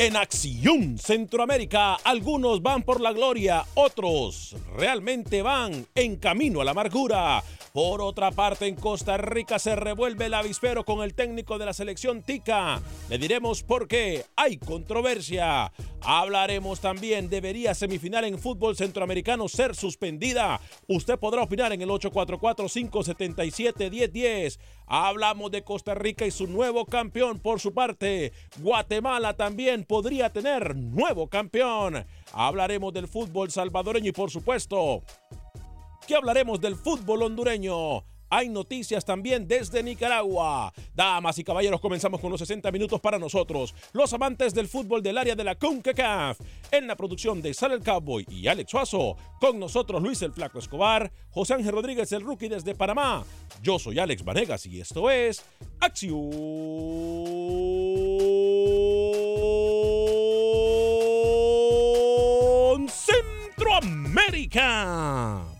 En Acción Centroamérica, algunos van por la gloria, otros realmente van en camino a la amargura. Por otra parte, en Costa Rica se revuelve el avispero con el técnico de la selección Tica. Le diremos por qué hay controversia. Hablaremos también, ¿debería semifinal en fútbol centroamericano ser suspendida? Usted podrá opinar en el 844-577-1010. Hablamos de Costa Rica y su nuevo campeón por su parte. Guatemala también podría tener nuevo campeón. Hablaremos del fútbol salvadoreño y por supuesto que hablaremos del fútbol hondureño. Hay noticias también desde Nicaragua. Damas y caballeros, comenzamos con los 60 minutos para nosotros, los amantes del fútbol del área de la CONCACAF. En la producción de Sal el Cowboy y Alex Suazo, con nosotros Luis el Flaco Escobar, José Ángel Rodríguez el Rookie desde Panamá. Yo soy Alex Vanegas y esto es Acción Centroamérica.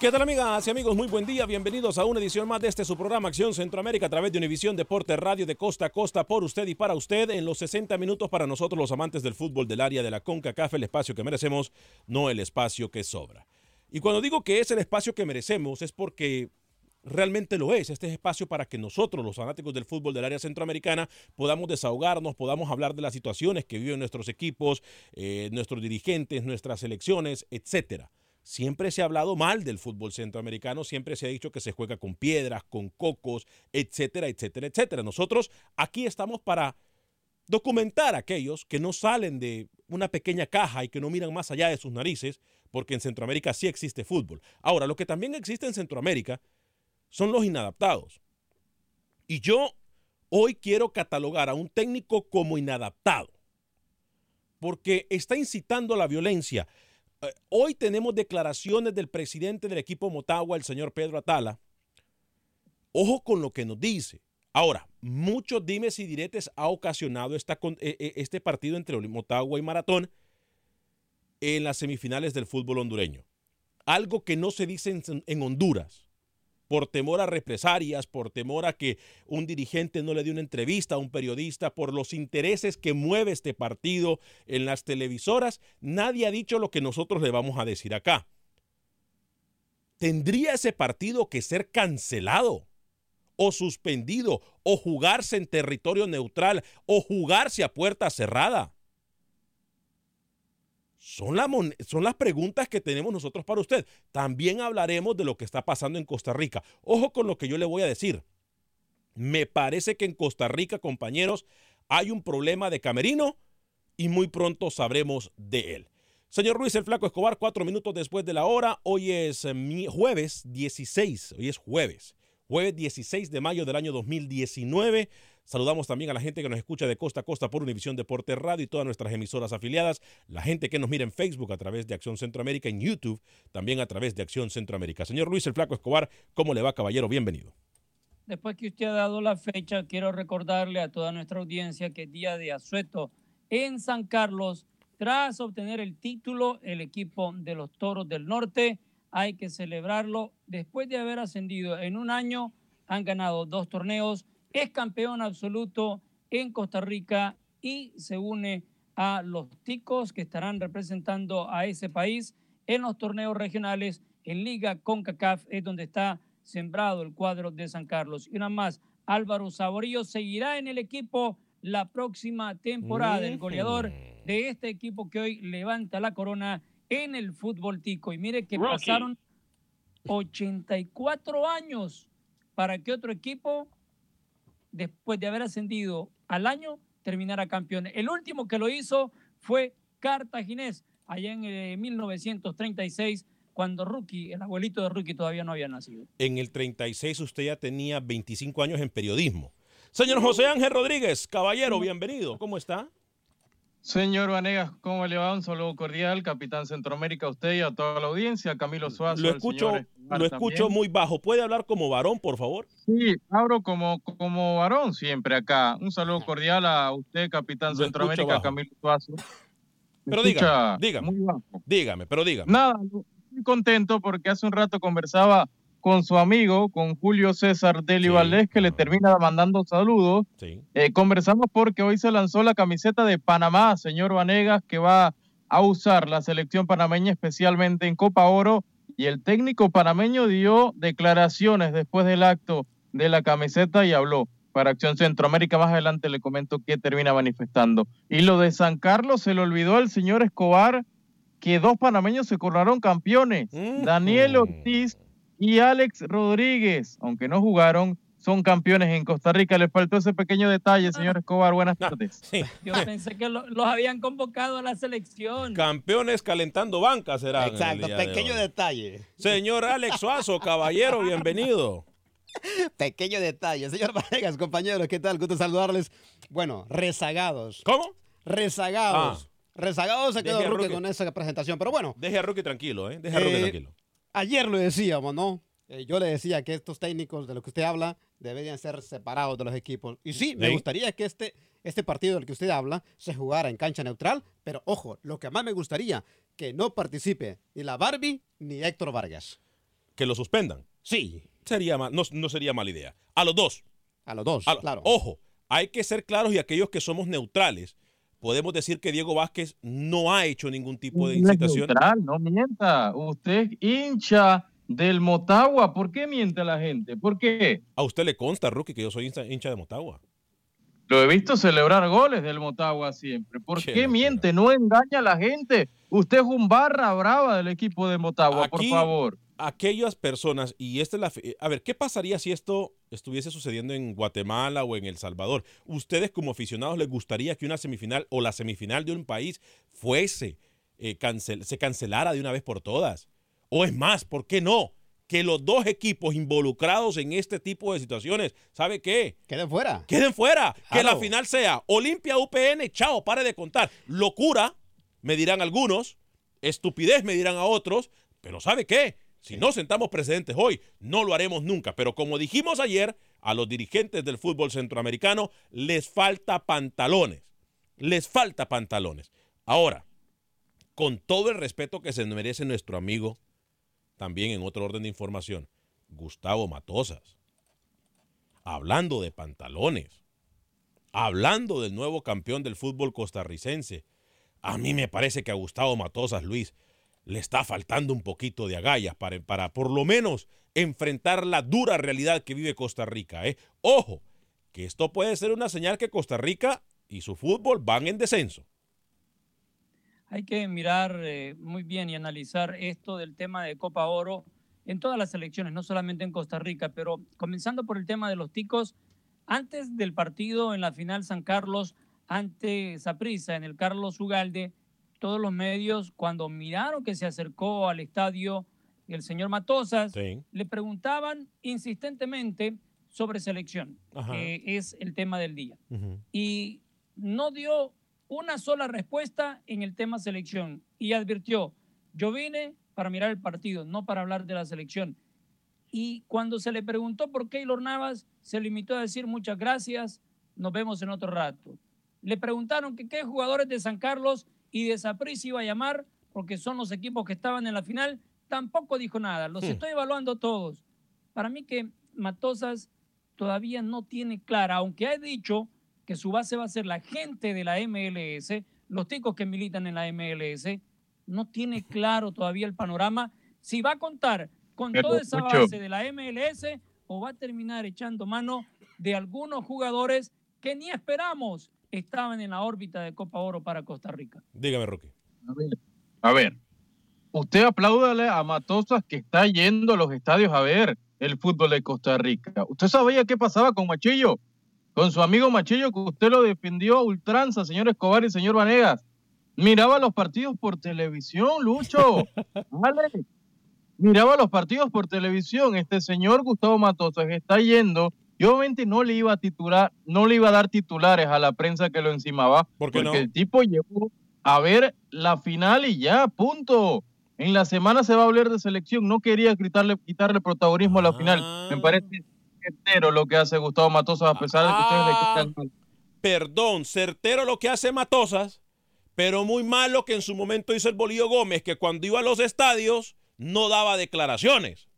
¿Qué tal amigas y amigos? Muy buen día, bienvenidos a una edición más de este su programa Acción Centroamérica a través de Univisión Deporte Radio de costa a costa por usted y para usted en los 60 minutos para nosotros los amantes del fútbol del área de la CONCACAF, el espacio que merecemos, no el espacio que sobra. Y cuando digo que es el espacio que merecemos es porque realmente lo es. Este es espacio para que nosotros, los fanáticos del fútbol del área centroamericana, podamos desahogarnos, podamos hablar de las situaciones que viven nuestros equipos, eh, nuestros dirigentes, nuestras selecciones, etcétera. Siempre se ha hablado mal del fútbol centroamericano, siempre se ha dicho que se juega con piedras, con cocos, etcétera, etcétera, etcétera. Nosotros aquí estamos para documentar a aquellos que no salen de una pequeña caja y que no miran más allá de sus narices, porque en Centroamérica sí existe fútbol. Ahora, lo que también existe en Centroamérica son los inadaptados. Y yo hoy quiero catalogar a un técnico como inadaptado, porque está incitando a la violencia. Eh, hoy tenemos declaraciones del presidente del equipo Motagua, el señor Pedro Atala. Ojo con lo que nos dice. Ahora, muchos dimes y diretes ha ocasionado esta, eh, este partido entre Motagua y Maratón en las semifinales del fútbol hondureño. Algo que no se dice en Honduras por temor a represalias, por temor a que un dirigente no le dé una entrevista a un periodista, por los intereses que mueve este partido en las televisoras, nadie ha dicho lo que nosotros le vamos a decir acá. ¿tendría ese partido que ser cancelado o suspendido o jugarse en territorio neutral o jugarse a puerta cerrada? Son, son, las preguntas que tenemos nosotros para usted. También hablaremos de lo que está pasando en Costa Rica. Ojo con lo que yo le voy a decir. Me parece que en Costa Rica, compañeros, hay un problema de camerino y muy pronto sabremos de él. Señor Ruiz, el Flaco Escobar, cuatro minutos después de la hora. Hoy es eh, jueves 16, hoy es jueves, jueves 16 de mayo del año 2019. Saludamos también a la gente que nos escucha de costa a costa por Univisión Deporte Radio y todas nuestras emisoras afiliadas, la gente que nos mira en Facebook a través de Acción Centroamérica, en YouTube también a través de Acción Centroamérica. Señor Luis el Flaco Escobar, ¿cómo le va, caballero? Bienvenido. Después que usted ha dado la fecha, quiero recordarle a toda nuestra audiencia que es día de asueto en San Carlos, tras obtener el título, el equipo de los Toros del Norte, hay que celebrarlo. Después de haber ascendido en un año, han ganado dos torneos es campeón absoluto en Costa Rica y se une a los ticos que estarán representando a ese país en los torneos regionales en Liga CONCACAF, es donde está sembrado el cuadro de San Carlos. Y una más, Álvaro Saborío seguirá en el equipo la próxima temporada, el goleador de este equipo que hoy levanta la corona en el fútbol tico. Y mire que pasaron 84 años para que otro equipo después de haber ascendido al año, terminara campeón. El último que lo hizo fue Cartaginés, allá en 1936, eh, cuando Rookie, el abuelito de Rookie, todavía no había nacido. En el 36 usted ya tenía 25 años en periodismo. Señor José Ángel Rodríguez, caballero, bienvenido. ¿Cómo está? Señor Vanegas, ¿cómo le va? Un saludo cordial, Capitán Centroamérica, a usted y a toda la audiencia, Camilo Suazo. Lo escucho, lo escucho muy bajo. ¿Puede hablar como varón, por favor? Sí, hablo como, como varón siempre acá. Un saludo cordial a usted, Capitán Centroamérica, Camilo Suazo. Pero dígame, dígame, dígame, pero dígame. Nada, estoy contento porque hace un rato conversaba con su amigo, con Julio César Deli Valdés, que le termina mandando saludos. Eh, conversamos porque hoy se lanzó la camiseta de Panamá, señor Vanegas, que va a usar la selección panameña especialmente en Copa Oro. Y el técnico panameño dio declaraciones después del acto de la camiseta y habló para Acción Centroamérica. Más adelante le comento qué termina manifestando. Y lo de San Carlos se le olvidó al señor Escobar que dos panameños se coronaron campeones. Daniel Ortiz y Alex Rodríguez, aunque no jugaron, son campeones en Costa Rica. Les faltó ese pequeño detalle, señor Escobar. Buenas ah, tardes. Yo pensé que los habían convocado a la selección. Campeones calentando bancas será. Exacto, pequeño detalle. Señor Alex Suazo, caballero, bienvenido. Pequeño detalle. Señor Vanegas, compañeros, ¿qué tal? Gusto saludarles. Bueno, rezagados. ¿Cómo? Rezagados. Ah. Rezagados se quedó Rookie con esa presentación, pero bueno. Deje a Rookie tranquilo, ¿eh? Deje a Rookie eh, tranquilo ayer lo decíamos, ¿no? Eh, yo le decía que estos técnicos de los que usted habla deberían ser separados de los equipos. Y sí, me gustaría que este, este partido del que usted habla se jugara en cancha neutral, pero ojo, lo que más me gustaría, que no participe ni la Barbie ni Héctor Vargas. Que lo suspendan. Sí. Sería no, no sería mala idea. A los dos. A los dos, claro. Ojo, hay que ser claros y aquellos que somos neutrales, podemos decir que Diego Vázquez no ha hecho ningún tipo de incitación. Neutral, no mienta. Usted hincha del Motagua. ¿Por qué miente la gente? ¿Por qué? A usted le consta, Rookie, que yo soy hincha de Motagua. Lo he visto celebrar goles del Motagua siempre. ¿Por qué, miente? No engaña a la gente. Usted es un barra brava del equipo de Motagua, por favor aquellas personas, y esta es la... A ver, ¿qué pasaría si esto estuviese sucediendo en Guatemala o en El Salvador? ¿Ustedes como aficionados les gustaría que una semifinal o la semifinal de un país fuese, eh, cancel, se cancelara de una vez por todas? O es más, ¿por qué no? Que los dos equipos involucrados en este tipo de situaciones, ¿sabe qué? Queden fuera. Queden fuera. Que la final sea Olimpia UPN, chao, pare de contar. Locura, me dirán algunos, estupidez me dirán a otros, pero ¿sabe qué? Si no sentamos precedentes hoy, no lo haremos nunca. Pero como dijimos ayer, a los dirigentes del fútbol centroamericano les falta pantalones. Les falta pantalones. Ahora, con todo el respeto que se merece nuestro amigo, también en otro orden de información, Gustavo Matosas, hablando de pantalones, hablando del nuevo campeón del fútbol costarricense, a mí me parece que a Gustavo Matosas, Luis, le está faltando un poquito de agallas para, para por lo menos enfrentar la dura realidad que vive Costa Rica. ¿eh? Ojo, que esto puede ser una señal que Costa Rica y su fútbol van en descenso. Hay que mirar eh, muy bien y analizar esto del tema de Copa Oro en todas las elecciones, no solamente en Costa Rica, pero comenzando por el tema de los ticos, antes del partido en la final San Carlos ante Saprissa en el Carlos Ugalde, todos los medios, cuando miraron que se acercó al estadio el señor Matosas, le preguntaban insistentemente sobre selección, que es el tema del día. Y no dio una sola respuesta en el tema selección y advirtió, yo vine para mirar el partido, no para hablar de la selección. Y cuando se le preguntó por Keylor Navas, se limitó a decir muchas gracias, nos vemos en otro rato. Le preguntaron que qué jugadores de San Carlos y de Sapris iba a llamar, porque son los equipos que estaban en la final, tampoco dijo nada. Los hmm. estoy evaluando todos. Para mí que Matosas todavía no tiene clara, aunque ha dicho que su base va a ser la gente de la MLS, los ticos que militan en la MLS, no tiene claro todavía el panorama si va a contar con toda esa base de la MLS o va a terminar echando mano de algunos jugadores que ni esperamos estaban en la órbita de Copa Oro para Costa Rica. Dígame, Roque. A ver, usted apláudale a Matosas que está yendo a los estadios a ver el fútbol de Costa Rica. ¿Usted sabía qué pasaba con Machillo? Con su amigo Machillo, que usted lo defendió a ultranza, señor Escobar y señor Vanegas. Miraba los partidos por televisión, Lucho. Vale. Miraba los partidos por televisión. Este señor Gustavo Matosas está yendo y obviamente no le iba a titular, no le iba a dar titulares a la prensa que lo encimaba, porque el tipo llegó a ver la final y ya, punto. En la semana se va a hablar de selección, no quería quitarle, quitarle protagonismo a la final. Me ah. parece certero lo que hace Gustavo Matosas, a pesar de que ustedes le ah. quitan mal. Perdón, certero lo que hace Matosas, pero muy malo que en su momento hizo el Bolío Gómez, que cuando iba a los estadios no daba declaraciones.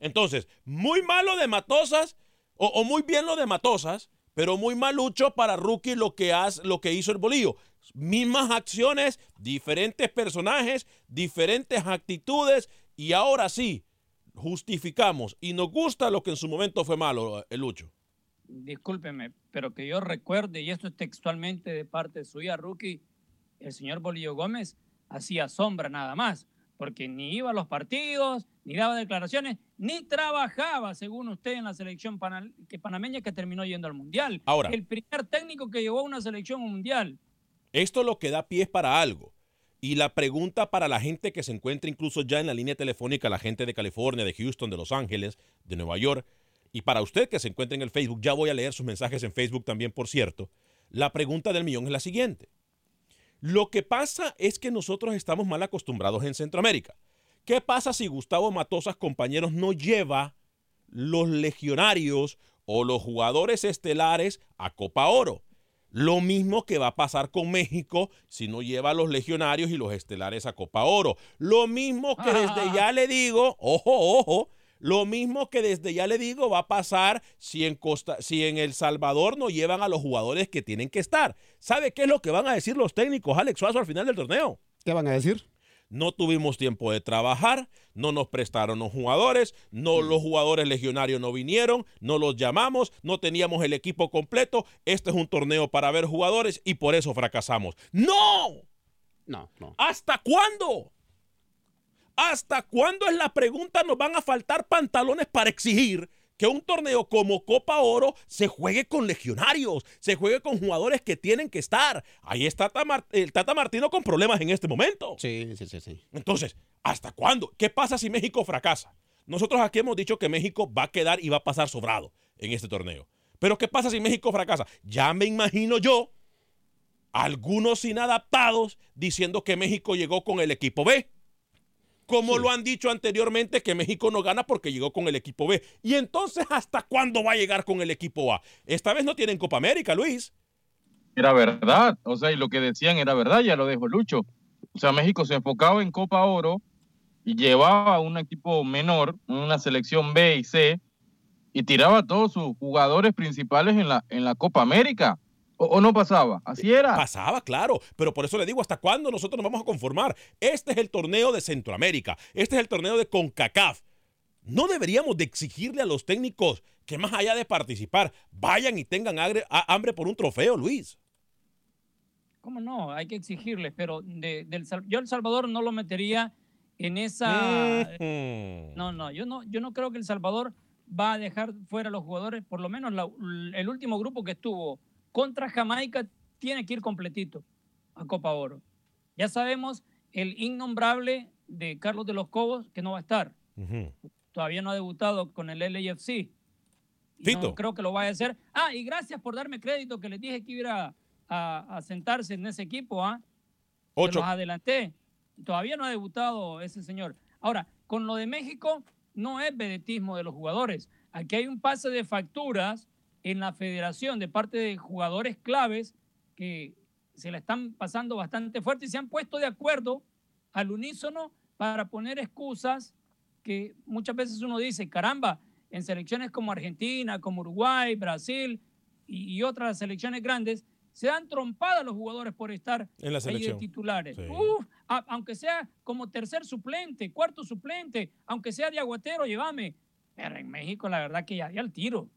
Entonces, muy malo de Matosas o, muy bien lo de Matosas, pero muy malucho para Rookie lo que, lo que hizo el Bolillo. Mismas acciones, diferentes personajes, diferentes actitudes y ahora sí, justificamos y nos gusta lo que en su momento fue malo, el Lucho. Discúlpeme, pero que yo recuerde, y esto es textualmente de parte suya, Rookie, el señor Bolillo Gómez hacía sombra nada más porque ni iba a los partidos, ni daba declaraciones, ni trabajaba, según usted, en la selección que panameña que terminó yendo al Mundial. Ahora, el primer técnico que llevó a una selección mundial. Esto lo que da pie para algo. Y la pregunta para la gente que se encuentra incluso ya en la línea telefónica, la gente de California, de Houston, de Los Ángeles, de Nueva York, y para usted que se encuentra en el Facebook, ya voy a leer sus mensajes en Facebook también, por cierto, la pregunta del millón es la siguiente. Lo que pasa es que nosotros estamos mal acostumbrados en Centroamérica. ¿Qué pasa si Gustavo Matosas, compañeros, no lleva los legionarios o los jugadores estelares a Copa Oro? Lo mismo que va a pasar con México si no lleva a los legionarios y los estelares a Copa Oro. Lo mismo que desde ya le digo, ojo, ojo, lo mismo que desde ya le digo va a pasar si en, Costa, si en El Salvador no llevan a los jugadores que tienen que estar. ¿Sabe qué es lo que van a decir los técnicos, Alex Suazo, al final del torneo? ¿Qué van a decir? No tuvimos tiempo de trabajar, no nos prestaron los jugadores, no los jugadores legionarios no vinieron, no los llamamos, no teníamos el equipo completo. Este es un torneo para ver jugadores y por eso fracasamos. ¡No! No, no. ¿Hasta cuándo? ¿Hasta cuándo es la pregunta? Nos van a faltar pantalones para exigir que un torneo como Copa Oro se juegue con legionarios, se juegue con jugadores que tienen que estar. Ahí está el Tata Martino con problemas en este momento. Sí, sí, sí, sí. Entonces, ¿hasta cuándo? ¿Qué pasa si México fracasa? Nosotros aquí hemos dicho que México va a quedar y va a pasar sobrado en este torneo. Pero ¿qué pasa si México fracasa? Ya me imagino yo algunos inadaptados diciendo que México llegó con el equipo B como lo han dicho anteriormente, que México no gana porque llegó con el equipo B. Y entonces, ¿hasta cuándo va a llegar con el equipo A? Esta vez no tienen Copa América, Luis. Era verdad, o sea, y lo que decían era verdad, ya lo dejó Lucho. O sea, México se enfocaba en Copa Oro y llevaba a un equipo menor, una selección B y C, y tiraba a todos sus jugadores principales en la, en la Copa América. ¿O, no pasaba? ¿Así era? Pasaba, claro. Pero por eso le digo, ¿hasta cuándo nosotros nos vamos a conformar? Este es el torneo de Centroamérica. Este es el torneo de CONCACAF. No deberíamos de exigirle a los técnicos que más allá de participar, vayan y tengan hambre por un trofeo, Luis. ¿Cómo no? Hay que exigirles, pero del, yo El Salvador no lo metería en esa... No, no yo, no, yo no creo que El Salvador va a dejar fuera a los jugadores, por lo menos el último grupo que estuvo contra Jamaica tiene que ir completito a Copa Oro. Ya sabemos el innombrable de Carlos de los Cobos que no va a estar. Todavía no ha debutado con el LAFC. No creo que lo vaya a hacer. Ah, y gracias por darme crédito que les dije que iba a, sentarse en ese equipo. ¿ah? Ocho. Los adelanté. Todavía no ha debutado ese señor. Ahora, con lo de México, no es vedetismo de los jugadores. Aquí hay un pase de facturas en la federación de parte de jugadores claves que se la están pasando bastante fuerte y se han puesto de acuerdo al unísono para poner excusas que muchas veces uno dice, caramba, en selecciones como Argentina, como Uruguay, Brasil y, otras selecciones grandes, se dan trompadas los jugadores por estar en la ahí de titulares. aunque sea como tercer suplente, cuarto suplente, aunque sea de aguatero, llévame. Pero en México la verdad que ya, ya al tiro.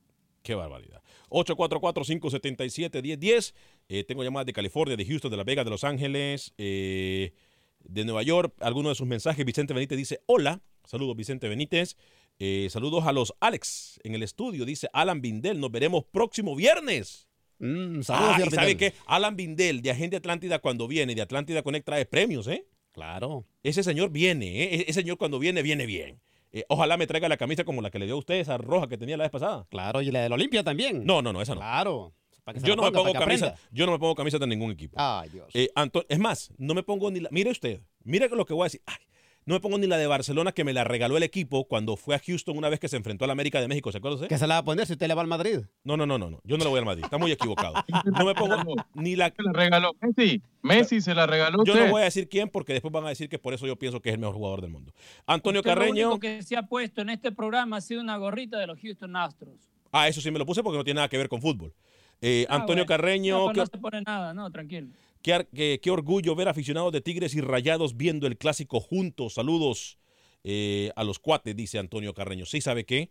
Qué barbaridad. 844-577-1010. Eh, tengo llamadas de California, de Houston, de Las Vegas, de Los Ángeles, eh, de Nueva York. Algunos de sus mensajes. Vicente Benítez dice: Hola. Saludos, Vicente Benítez. Eh, saludos a los Alex en el estudio. Dice Alan Bindel. Nos veremos próximo viernes. Mm, saludos, ah, ¿Sabe qué? Alan Bindel de Agente Atlántida cuando viene, de Atlántida Connect trae premios, ¿eh? Claro. Ese señor viene, ¿eh? Ese señor cuando viene, viene bien. Eh, ojalá me traiga la camisa como la que le dio a usted, esa roja que tenía la vez pasada. Claro, y la de la Olimpia también. No, no, no, esa no. Claro. Yo no, me pongo camisa, yo no me pongo camisa de ningún equipo. Ay, Dios. Eh, es más, no me pongo ni la. Mire usted, mire lo que voy a decir. Ay, no me pongo ni la de Barcelona que me la regaló el equipo cuando fue a Houston una vez que se enfrentó a la América de México, ¿se acuerda usted? ¿Qué se la va a poner si usted le va al Madrid? No, no, no, no, yo no le voy al Madrid, está muy equivocado. No me pongo ni la... Se la regaló Messi, Messi se la regaló Yo no voy a decir quién porque después van a decir que por eso yo pienso que es el mejor jugador del mundo. Antonio Carreño... Lo único que se ha puesto en este programa ha sido una gorrita de los Houston Astros. Ah, eso sí me lo puse porque no tiene nada que ver con fútbol. Eh, ah, Antonio Carreño... No, pues no se pone nada, no, tranquilo. Qué, orgullo ver aficionados de Tigres y Rayados viendo el clásico juntos. Saludos eh, a los cuates, dice Antonio Carreño. ¿Sí sabe qué?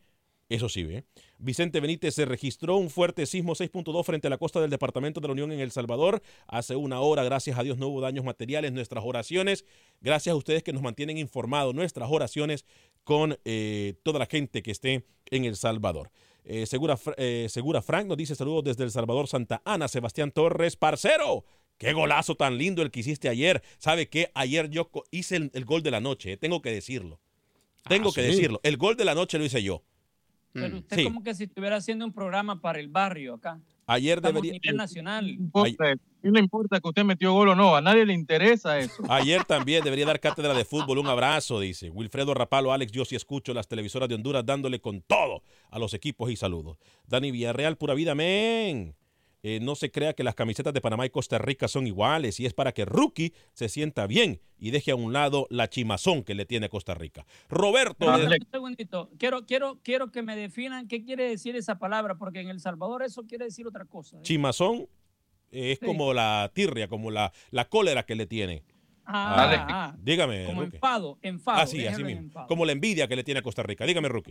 Eso sí, ve. Vicente Benítez se registró un fuerte sismo 6.2 frente a la costa del Departamento de la Unión en El Salvador. Hace una hora, gracias a Dios, no hubo daños materiales. Nuestras oraciones, gracias a ustedes que nos mantienen informados, nuestras oraciones con eh, toda la gente que esté en El Salvador. Eh, segura, Segura Frank nos dice saludos desde El Salvador, Santa Ana, Sebastián Torres, parcero. Qué golazo tan lindo el que hiciste ayer. ¿Sabe qué? Ayer yo hice el, gol de la noche, eh, tengo que decirlo. Tengo ah, que decirlo. El gol de la noche lo hice yo. Pero mm. usted como que si estuviera haciendo un programa para el barrio acá. Ayer debería. A nivel nacional. No le importa que usted metió gol o no, a nadie le interesa eso. Ayer también debería dar cátedra de fútbol. Un abrazo, dice Wilfredo Rapalo, Alex. Yo sí escucho las televisoras de Honduras dándole con todo a los equipos y saludos. Dani Villarreal, pura vida, men. Eh, no se crea que las camisetas de Panamá y Costa Rica son iguales y es para que Rookie se sienta bien y deje a un lado la chimazón que le tiene Costa Rica. Roberto. un segundito. Quiero, quiero, quiero que me definan qué quiere decir esa palabra, porque en El Salvador eso quiere decir otra cosa. ¿eh? Chimazón es como la tirria, como la, la cólera que le tiene. Ah, ah, ah. dígame. Como enfado, enfado. Así, así mismo. Como la envidia que le tiene a Costa Rica. Dígame, Rookie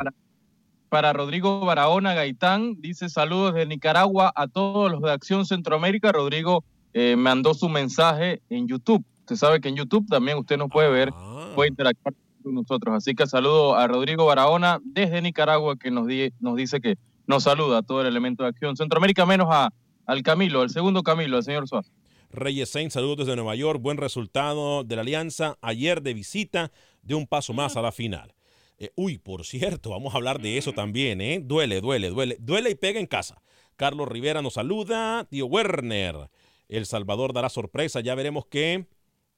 para Rodrigo Barahona Gaitán. Dice saludos de Nicaragua a todos los de Acción Centroamérica. Rodrigo eh, mandó su mensaje en YouTube. Usted sabe que en YouTube también usted nos puede ver, ah. puede interactuar con nosotros. Así que saludo a Rodrigo Barahona desde Nicaragua que nos, nos dice que nos saluda a todo el elemento de Acción Centroamérica, menos a, al Camilo, al segundo Camilo, al señor Suárez. Reyes Sainz, saludos desde Nueva York. Buen resultado de la alianza ayer de visita de un paso más a la final. Eh, uy, por cierto, vamos a hablar de eso también, ¿eh? Duele, duele, duele. Duele y pega en casa. Carlos Rivera nos saluda. Tío Werner. El Salvador dará sorpresa. Ya veremos qué.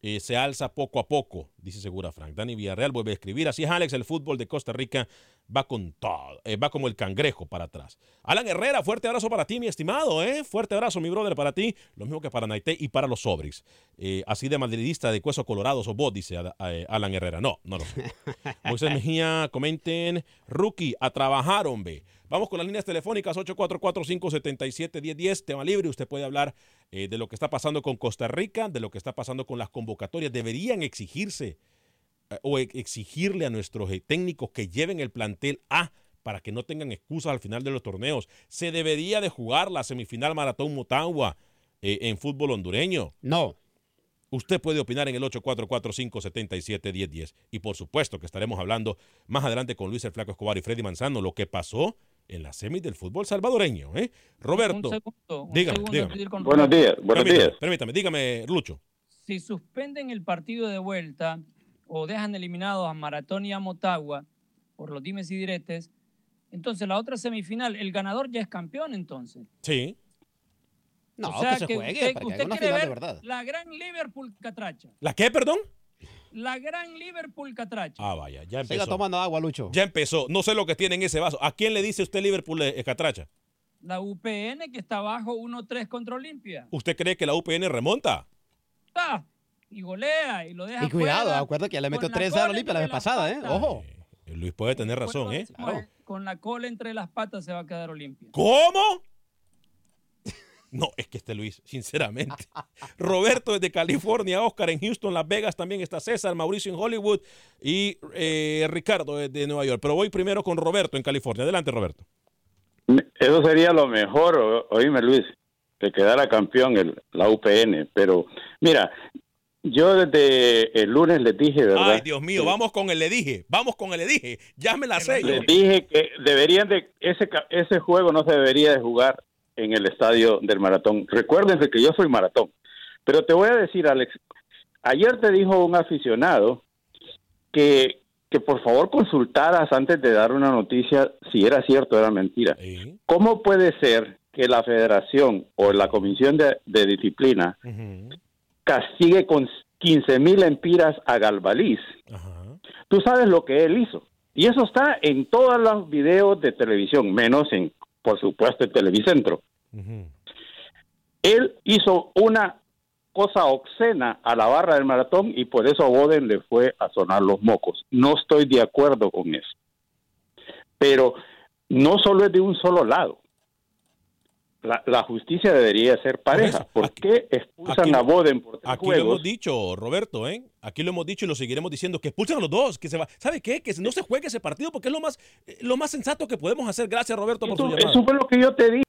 Eh, se alza poco a poco, dice Segura Frank. Dani Villarreal vuelve a escribir. Así es, Alex, el fútbol de Costa Rica va con todo, eh, va como el cangrejo para atrás. Alan Herrera, fuerte abrazo para ti, mi estimado, ¿eh? Fuerte abrazo, mi brother, para ti. Lo mismo que para Naité y para los Sobris. Eh, así de madridista de cueso colorado sos vos, dice Alan Herrera. No, no lo sé. Moisés Mejía, comenten. Rookie, a trabajar, hombre. Vamos con las líneas telefónicas 844-577-1010, tema libre. Usted puede hablar eh, de lo que está pasando con Costa Rica, de lo que está pasando con las convocatorias. Deberían exigirse eh, o exigirle a nuestros eh, técnicos que lleven el plantel A para que no tengan excusas al final de los torneos. Se debería de jugar la semifinal Maratón Motagua en fútbol hondureño. No. Usted puede opinar en el 844-577-1010. Y por supuesto que estaremos hablando más adelante con Luis el Flaco Escobar y Freddy Manzano lo que pasó en la semis del fútbol salvadoreño. ¿eh? Roberto, dígame, dígame. Buenos días, buenos permítame, días. Permítame, dígame, Lucho. Si suspenden el partido de vuelta o dejan eliminados a Maratón y a Motagua por los dimes y diretes, entonces la otra semifinal, el ganador ya es campeón entonces. Sí. No, o sea, que se juegue usted, para usted que una quiere final de ver verdad. La gran Liverpool Catracha. ¿La qué, perdón? La gran Liverpool Catracha. Ah, vaya, ya Siga empezó. tomando agua, Lucho. Ya empezó. No sé lo que tiene en ese vaso. ¿A quién le dice usted Liverpool eh, Catracha? La UPN que está abajo 1-3 contra Olimpia. ¿Usted cree que la UPN remonta? Ah, y golea y lo deja Y cuidado, acuérdate que ya le metió con la 3 a Olimpia la vez pasada, ¿eh? Ojo. Luis puede tener razón, ¿eh? Con- Con la cola entre las patas se va a quedar Olimpia. ¿Cómo? No, es que este Luis, sinceramente. Roberto desde California, Oscar en Houston, Las Vegas también está César, Mauricio en Hollywood y eh, Ricardo desde Nueva York. Pero voy primero con Roberto en California. Adelante, Roberto. Eso sería lo mejor, oíme Luis, que quedara campeón el, la UPN. Pero mira, yo desde el lunes les dije, ¿verdad? Ay, Dios mío, vamos con el le dije. Vamos con el le dije. Ya me la sé. yo. Les dije que deberían de ese ca- ese juego no se debería de jugar en el estadio del maratón. Recuérdense que yo soy maratón. Pero te voy a decir, Alex, ayer te dijo un aficionado que, que por favor consultaras antes de dar una noticia si era cierto o era mentira. ¿Cómo puede ser que la federación o la comisión de, de disciplina castigue con 15 mil empiras a Galvaliz? Tú sabes lo que él hizo. Y eso está en todos los videos de televisión, menos en, por supuesto, en Televicentro. Él hizo una cosa obscena a la barra del maratón y por eso a Boden le fue a sonar los mocos. No estoy de acuerdo con eso. Pero no solo es de un solo lado. La, la justicia debería ser pareja. ¿Por qué expulsan aquí a lo- Boden por tres Aquí lo hemos dicho, Roberto, ¿eh? Aquí lo hemos dicho y lo seguiremos diciendo, que expulsen a los dos, que se va. ¿Sabe qué? Que no se juegue ese partido porque es lo más, eh, lo más sensato que podemos hacer. Gracias, Roberto, por su llamada. eso fue lo que yo te dije.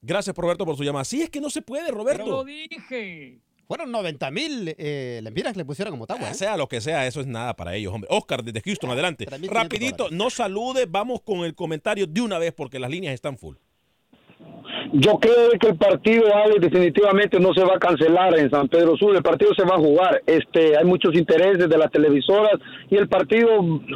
Gracias, Roberto, por su llamada. Sí, es que no se puede, Roberto. Pero lo dije. Fueron 90 mil eh, lempiras que le pusieron como Motagua. Ah, ¿eh? Sea lo que sea, eso es nada para ellos, hombre. Oscar, desde Houston, adelante. 3.500 Rapidito, no salude, vamos con el comentario de una vez porque las líneas están full. Yo creo que el partido Ale, definitivamente no se va a cancelar en San Pedro Sur, el partido se va a jugar. Este, hay muchos intereses de las televisoras y el partido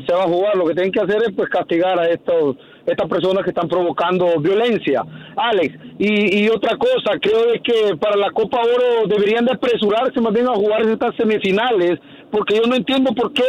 se va a jugar. Lo que tienen que hacer es pues castigar a estos estas personas que están provocando violencia. Alex, y, y otra cosa, creo de que para la Copa Oro deberían de apresurarse más bien a jugar estas semifinales, porque yo no entiendo por qué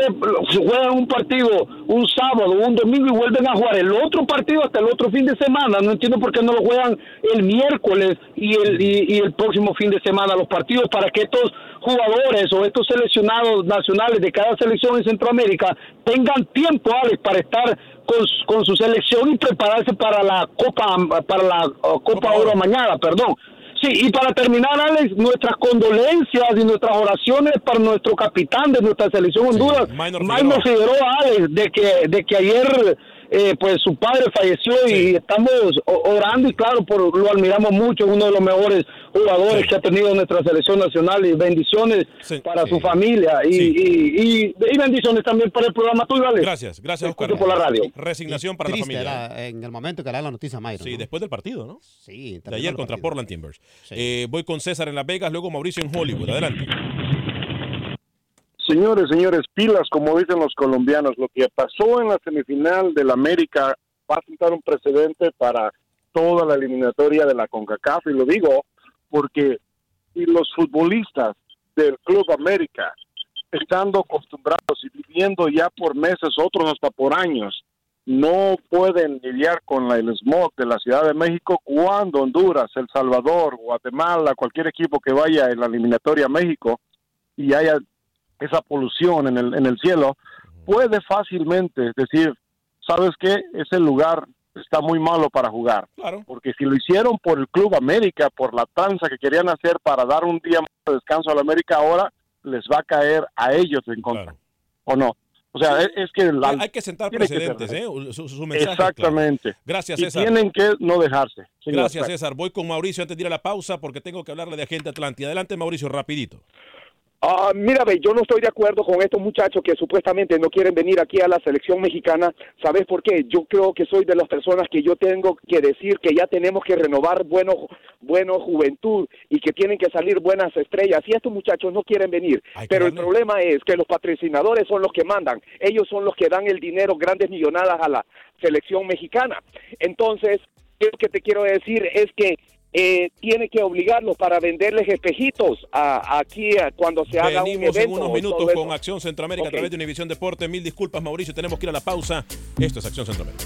se juegan un partido un sábado o un domingo y vuelven a jugar el otro partido hasta el otro fin de semana. No entiendo por qué no lo juegan el miércoles y el, y, y el próximo fin de semana los partidos para que estos jugadores o estos seleccionados nacionales de cada selección en Centroamérica tengan tiempo, Alex, para estar con, su- con su selección y prepararse para la Copa para la uh, Copa Oro mañana, perdón. Sí, y para terminar, Alex, nuestras condolencias y nuestras oraciones para nuestro capitán de nuestra selección Honduras, Minor Minor Figueroa, Alex, de que, de que ayer eh, pues su padre falleció y estamos orando y claro, por, lo admiramos mucho, es uno de los mejores jugadores que ha tenido nuestra selección nacional y bendiciones para su familia y, y, y- y bendiciones también para el programa tuyo, Alex. Gracias, gracias, Oscar. por la radio. Resignación para la familia. era en el momento que le da la noticia Mayro. Sí, ¿no? después del partido, ¿no? Sí, De ayer contra partido. Portland Timbers. Eh, voy con César en Las Vegas, luego Mauricio en Hollywood. Adelante. Señores, señores, pilas, como dicen los colombianos, lo que pasó en la semifinal del América va a sentar un precedente para toda la eliminatoria de la CONCACAF, y lo digo porque si los futbolistas del Club América, estando acostumbrados y viviendo ya por meses, otros hasta por años, no pueden lidiar con la- el smog de la Ciudad de México cuando Honduras, El Salvador, Guatemala, cualquier equipo que vaya en la eliminatoria a México y haya esa polución en el, en el cielo, puede fácilmente decir, ¿sabes qué? Es el lugar está muy malo para jugar. Claro. Porque si lo hicieron por el Club América, por la tranza que querían hacer para dar un día más de descanso a la América, ahora les va a caer a ellos en contra. ¿O no? O sea, es, que... hay que sentar precedentes, ¿eh? Su, mensaje, Exactamente. Gracias, César. Y tienen que no dejarse. Gracias, César. Voy con Mauricio antes de ir a la pausa porque tengo que hablarle de Agente Atlántida. Adelante, Mauricio, rapidito. Uh, mira, ve, yo no estoy de acuerdo con estos muchachos que supuestamente no quieren venir aquí a la selección mexicana. ¿Sabes por qué? Yo creo que soy de las personas que yo tengo que decir que ya tenemos que renovar bueno, bueno juventud y que tienen que salir buenas estrellas. Y estos muchachos no quieren venir. Pero el problema es que los patrocinadores son los que mandan. Ellos son los que dan el dinero, grandes millonadas a la selección mexicana. Entonces, lo que te quiero decir es que eh, tiene que obligarlos para venderles espejitos a, aquí cuando se haga un evento. en unos minutos con Acción Centroamérica a través de Univisión Deporte. Mil disculpas, Mauricio, tenemos que ir a la pausa. Esto es Acción Centroamérica.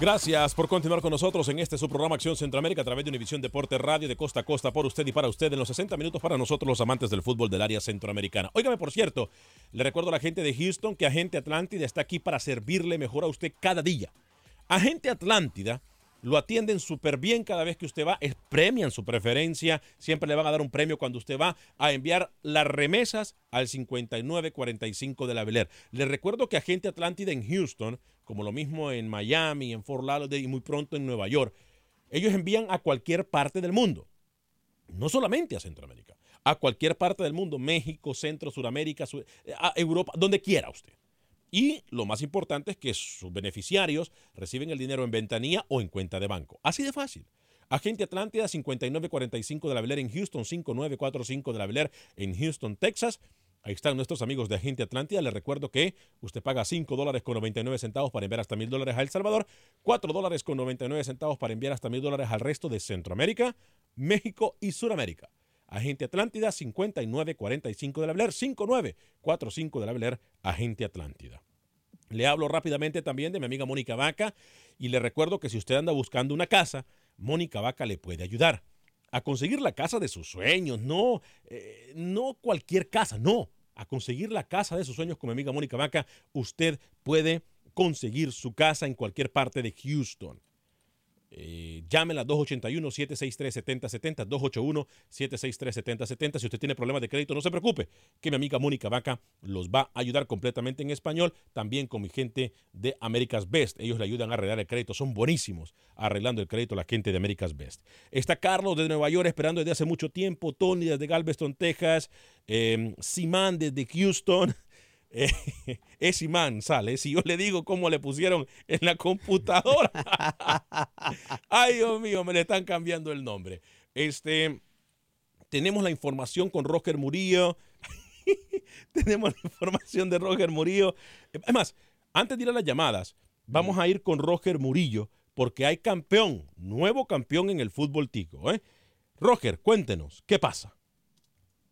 Gracias por continuar con nosotros en este su programa Acción Centroamérica a través de Univisión Deporte Radio de costa a costa por usted y para usted en los 60 minutos para nosotros los amantes del fútbol del área centroamericana. Óigame, por cierto, le recuerdo a la gente de Houston que Agente Atlántida está aquí para servirle mejor a usted cada día. Agente Atlántida lo atienden súper bien cada vez que usted va, es, premian su preferencia, siempre le van a dar un premio cuando usted va a enviar las remesas al 5945 de la Beler. Le recuerdo que Agente Atlántida en Houston, como lo mismo en Miami, en Fort Lauderdale y muy pronto en Nueva York, ellos envían a cualquier parte del mundo, no solamente a Centroamérica, a cualquier parte del mundo, México, Centro, Suramérica, Europa, donde quiera usted. Y lo más importante es que sus beneficiarios reciben el dinero en ventanilla o en cuenta de banco. Así de fácil. Agente Atlántida 5945 de la Beler en Houston, 5945 de la Beler en Houston, Texas. Ahí están nuestros amigos de Agente Atlántida. Les recuerdo que usted paga 5 dólares con 99 centavos para enviar hasta mil dólares a El Salvador, 4 dólares con 99 centavos para enviar hasta mil dólares al resto de Centroamérica, México y Suramérica. Agente Atlántida 5945 de la Beler, 5945 de la Beler, Agente Atlántida. Le hablo rápidamente también de mi amiga Mónica Vaca y le recuerdo que si usted anda buscando una casa, Mónica Vaca le puede ayudar a conseguir la casa de sus sueños, no, eh, no cualquier casa, no, a conseguir la casa de sus sueños con mi amiga Mónica Vaca, usted puede conseguir su casa en cualquier parte de Houston. Eh, llámela 281-763-7070, 281-763-7070. Si usted tiene problemas de crédito, no se preocupe, que mi amiga Mónica Vaca los va a ayudar completamente en español, también con mi gente de America's Best. Ellos le ayudan a arreglar el crédito, son buenísimos arreglando el crédito la gente de America's Best. Está Carlos de Nueva York esperando desde hace mucho tiempo, Tony desde Galveston, Texas, eh, Simán desde Houston. ese imán sale. Si yo le digo cómo le pusieron en la computadora. Ay, Dios mío, me le están cambiando el nombre. Este, tenemos la información con Roger Murillo. tenemos la información de Roger Murillo. Además, antes de ir a las llamadas, vamos a ir con Roger Murillo porque hay campeón, nuevo campeón en el fútbol tico. ¿eh? Roger, cuéntenos, ¿qué pasa?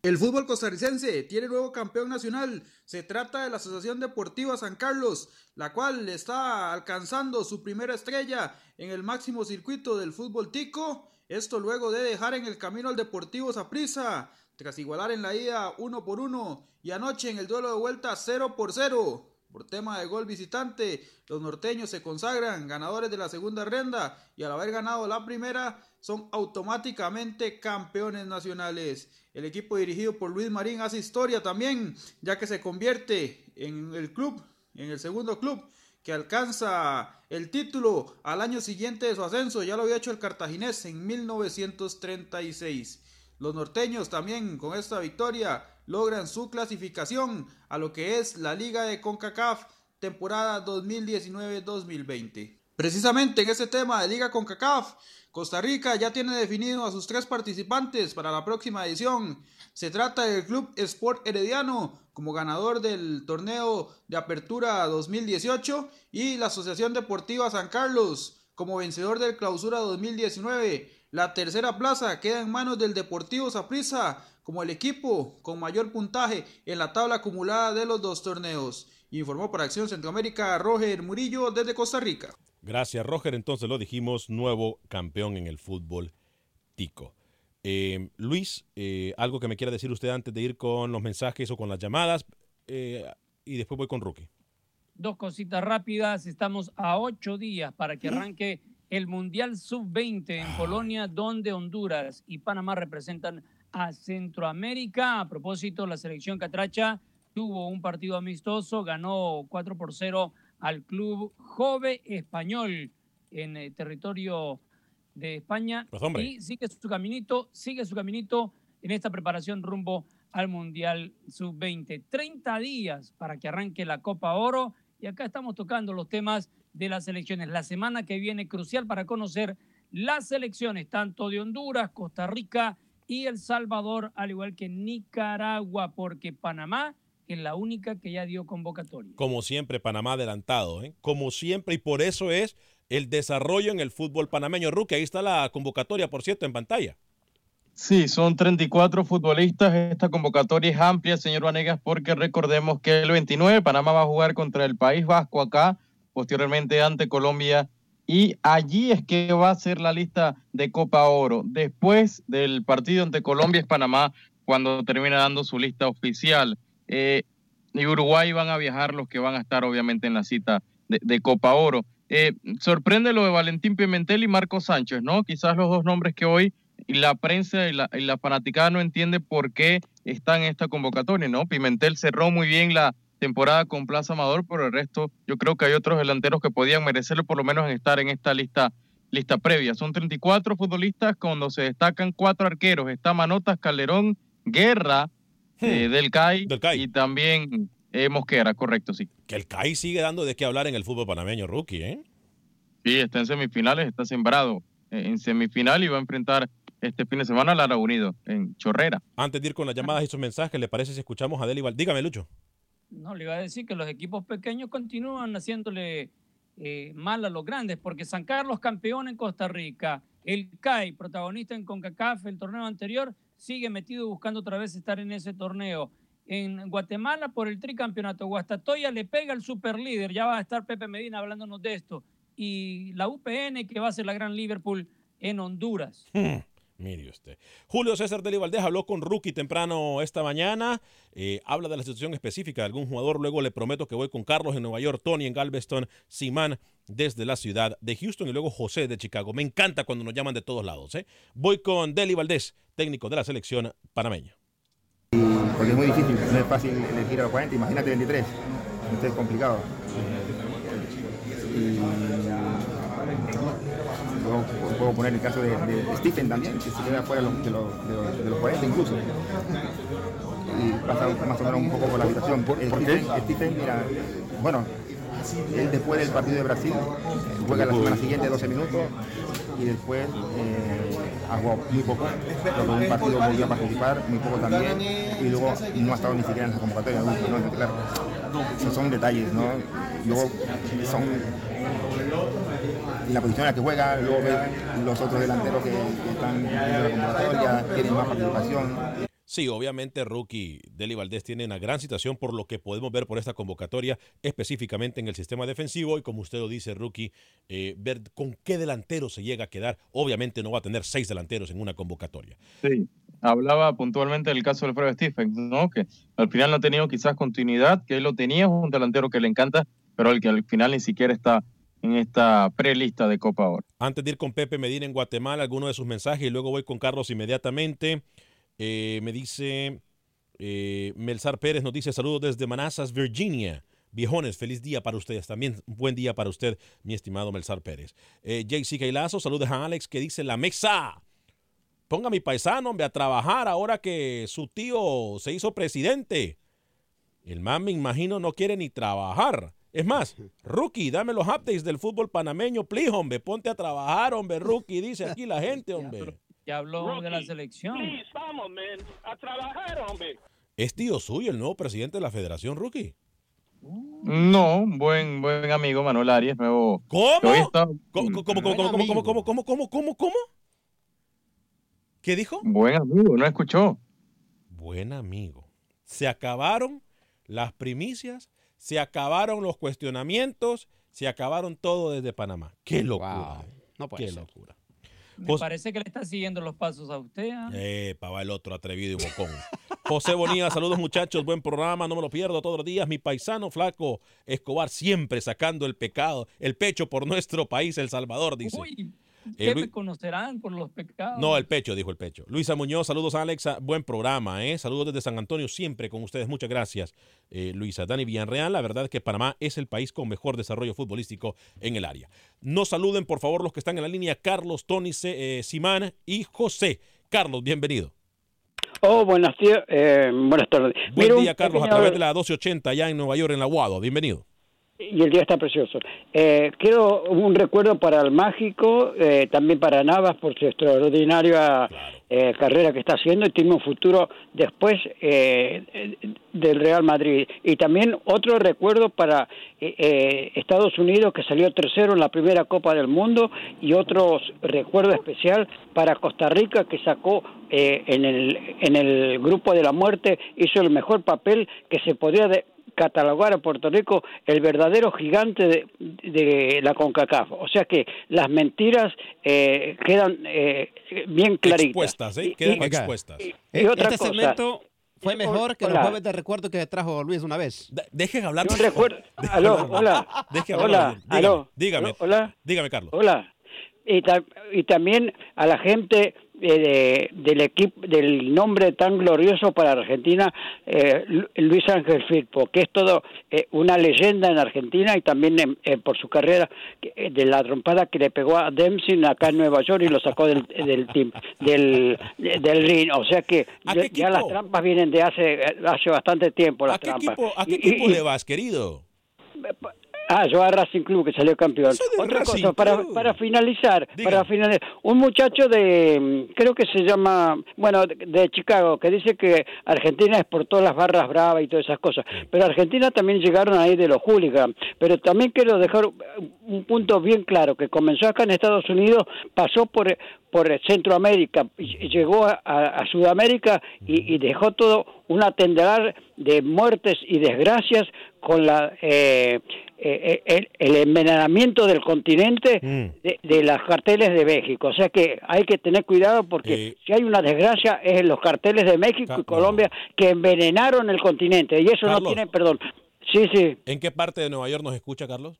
El fútbol costarricense tiene nuevo campeón nacional. Se trata de la Asociación Deportiva San Carlos, la cual está alcanzando su primera estrella en el máximo circuito del fútbol tico. Esto luego de dejar en el camino al Deportivo Saprissa, tras igualar en la ida uno por uno y anoche en el duelo de vuelta 0 por 0. Por tema de gol visitante, los norteños se consagran ganadores de la segunda ronda y al haber ganado la primera son automáticamente campeones nacionales. El equipo dirigido por Luis Marín hace historia también, ya que se convierte en el club, en el segundo club que alcanza el título al año siguiente de su ascenso. Ya lo había hecho el cartaginés en 1936. Los norteños también con esta victoria logran su clasificación a lo que es la Liga de CONCACAF temporada 2019-2020. Precisamente en ese tema de Liga con CACAF, Costa Rica ya tiene definido a sus tres participantes para la próxima edición. Se trata del Club Sport Herediano como ganador del torneo de apertura 2018 y la Asociación Deportiva San Carlos como vencedor del clausura 2019. La tercera plaza queda en manos del Deportivo Saprissa como el equipo con mayor puntaje en la tabla acumulada de los dos torneos. Informó para Acción Centroamérica Roger Murillo desde Costa Rica. Gracias, Roger. Entonces lo dijimos, nuevo campeón en el fútbol tico. Eh, Luis, eh, algo que me quiera decir usted antes de ir con los mensajes o con las llamadas, eh, y después voy con Rookie. Dos cositas rápidas. Estamos a ocho días para que arranque el Mundial Sub-20 en Polonia, donde Honduras y Panamá representan a Centroamérica. A propósito, la selección catracha tuvo un partido amistoso, ganó 4 por 0 al club Jove Español en el territorio de España Pues, y sigue su caminito, sigue su caminito en esta preparación rumbo al Mundial Sub-20. 30 días para que arranque la Copa Oro y acá estamos tocando los temas de las elecciones. La semana que viene crucial para conocer las elecciones tanto de Honduras, Costa Rica y El Salvador, al igual que Nicaragua, porque Panamá es la única que ya dio convocatoria. Como siempre, Panamá adelantado, ¿eh? como siempre, y por eso es el desarrollo en el fútbol panameño. Rookie, ahí está la convocatoria, por cierto, en pantalla. Sí, son 34 futbolistas. Esta convocatoria es amplia, señor Vanegas, porque recordemos que el 29 Panamá va a jugar contra el País Vasco acá, posteriormente ante Colombia, y allí es que va a ser la lista de Copa Oro. Después del partido ante Colombia es Panamá cuando termina dando su lista oficial. Eh, y Uruguay van a viajar los que van a estar obviamente en la cita de, Copa Oro. Eh, sorprende lo de Valentín Pimentel y Marco Sánchez, ¿no? Quizás los dos nombres que hoy la prensa y la, y la fanaticada no entiende por qué están en esta convocatoria, ¿no? Pimentel cerró muy bien la temporada con Plaza Amador, pero el resto yo creo que hay otros delanteros que podían merecerlo por lo menos en estar en esta lista lista previa. Son 34 futbolistas cuando se destacan cuatro arqueros. Está Manotas, Calderón, Guerra, eh, del, CAI, y también eh, Mosquera, correcto, sí. Que el CAI sigue dando de qué hablar en el fútbol panameño, Rookie, ¿eh? Sí, está en semifinales, está sembrado eh, en semifinal y va a enfrentar este fin de semana a Lara Unido en Chorrera. Antes de ir con las llamadas y sus mensajes, ¿le parece si escuchamos a Deli Val- Dígame, Lucho. No, le iba a decir que los equipos pequeños continúan haciéndole eh, mal a los grandes, porque San Carlos campeón en Costa Rica, el CAI, protagonista en CONCACAF el torneo anterior, sigue metido buscando otra vez estar en ese torneo. En Guatemala por el tricampeonato, Guastatoya le pega al superlíder, ya va a estar Pepe Medina hablándonos de esto, y la UPN que va a ser la gran Liverpool en Honduras. Hmm, Mire usted. Julio César Deli Valdés habló con Rookie temprano esta mañana. Eh, habla de la situación específica de algún jugador. Luego le prometo que voy con Carlos en Nueva York, Tony en Galveston, Simán desde la ciudad de Houston y luego José de Chicago. Me encanta cuando nos llaman de todos lados. ¿eh? Voy con Deli Valdés, técnico de la selección panameña. porque es muy difícil, no es fácil elegir a los 40, imagínate 23, esto es complicado. Y luego puedo poner el caso de, de Stephen también, que se queda fuera de los, de los, de los, de los 40 incluso. Y pasa más o menos un poco por la habitación. Stephen, Stephen, mira, bueno, él después del partido de Brasil juega la semana siguiente 12 minutos y después eh, ha jugado muy poco. En un partido volvió a participar, muy poco también, y luego no ha estado ni siquiera en la convocatoria. claro, esos son detalles, ¿no? Luego son la posición en la que juega, luego los otros delanteros que, que están en la convocatoria, tienen más participación. Sí, obviamente Rookie Deli Valdés tiene una gran situación por lo que podemos ver por esta convocatoria, específicamente en el sistema defensivo y como usted lo dice, Rookie, eh, ver con qué delantero se llega a quedar. Obviamente no va a tener seis delanteros en una convocatoria. Sí, hablaba puntualmente del caso de Alfredo Stephens, ¿no? Que al final no ha tenido quizás continuidad, que él lo tenía, es un delantero que le encanta, pero el que al final ni siquiera está en esta prelista de Copa Oro. Antes de ir con Pepe Medina en Guatemala, alguno de sus mensajes y luego voy con Carlos inmediatamente. Eh, me dice eh, Melzar Pérez, nos dice saludos desde Manassas, Virginia. Viejones, feliz día para ustedes. También un buen día para usted, mi estimado Melzar Pérez. Eh, JC Kailazo, saludos a Alex que dice la mesa. Ponga a mi paisano, hombre, a trabajar ahora que su tío se hizo presidente. El man, me imagino, no quiere ni trabajar. Es más, Rookie, dame los updates del fútbol panameño, please, hombre. Ponte a trabajar, hombre, Rookie, dice aquí la gente, hombre. Ya habló de la selección. vamos, man, a trabajar, hombre. ¿Es tío suyo el nuevo presidente de la federación, Rookie? No, buen, buen amigo Manuel Arias, nuevo. ¿Cómo? ¿Cómo, cómo, cómo, cómo, cómo, cómo, cómo, cómo, cómo, cómo? ¿Qué dijo? Buen amigo, no escuchó. Buen amigo. Se acabaron las primicias, se acabaron los cuestionamientos, se acabaron todo desde Panamá. ¡Qué locura! No puede ¡Qué ser. locura! Me parece que le está siguiendo los pasos a usted. ¿ah? Eh, va el otro atrevido y bocón. José Bonilla, saludos muchachos, buen programa, no me lo pierdo todos los días. Mi paisano flaco Escobar siempre sacando el pecado, el pecho por nuestro país, El Salvador, dice. Uy, Eh, ¿qué Luis- me conocerán por los pecados? No, el pecho, dijo el pecho. Luisa Muñoz, saludos Alexa, buen programa, ¿eh? Saludos desde San Antonio, siempre con ustedes, muchas gracias, eh, Luisa. Dani Villarreal, la verdad es que Panamá es el país con mejor desarrollo futbolístico en el área. No saluden, por favor, los que están en la línea, Carlos, Tony, C- eh, Simán y José. Carlos, bienvenido. Oh, buenas, eh, tardes. Buen Mira, día, Carlos, a través de la 1280 allá en Nueva York, en la Guado. Bienvenido. Y el día está precioso. Eh, quiero un recuerdo para el Mágico, eh, también para Navas por su extraordinaria eh, carrera que está haciendo y tiene un futuro después eh, del Real Madrid. Y también otro recuerdo para eh, eh, Estados Unidos que salió tercero en la primera Copa del Mundo y otro recuerdo especial para Costa Rica que sacó eh, en, el, en el grupo de la muerte, hizo el mejor papel que se podía de- catalogar a Puerto Rico el verdadero gigante de, de la CONCACAF. O sea que las mentiras eh, quedan eh, bien claritas. Expuestas, ¿eh? Quedan y- expuestas. y Eh, otra este cosa. segmento fue mejor que los jueves de recuerdo que trajo Luis una vez. Dejen hablar. Yo recuerdo. Aló, hola. Hola, hablar. Dígame, aló. dígame. Hola. Dígame, Carlos. Hola. Y, ta- y también a la gente de- del equipo del nombre tan glorioso para Argentina, eh, Lu- Luis Ángel Firpo, que es todo eh, una leyenda en Argentina y también en- eh, por su carrera eh, de la trompada que le pegó a Dempsey acá en Nueva York y lo sacó del del team, del, del ring. O sea que ¿A ya, las trampas vienen de hace hace bastante tiempo las ¿A qué trampas. equipo, a qué equipo y- le vas, querido? Ah, yo a Racing Club que salió campeón. Otra Racing cosa, para, para finalizar, para finalizar, un muchacho de, mm, creo que se llama, bueno, de, de Chicago, que dice que Argentina exportó las barras bravas y todas esas cosas, pero Argentina también llegaron ahí de los hooligans, pero también quiero dejar un punto bien claro, que comenzó acá en Estados Unidos, pasó por por Centroamérica, llegó a, Sudamérica y, y dejó todo un atender de muertes y desgracias con la eh, eh, el, el envenenamiento del continente de, de las carteles de México. O sea que hay que tener cuidado porque si hay una desgracia es en los carteles de México y Colombia que envenenaron el continente y eso no tiene perdón. Sí, sí, ¿En qué parte de Nueva York nos escucha, Carlos?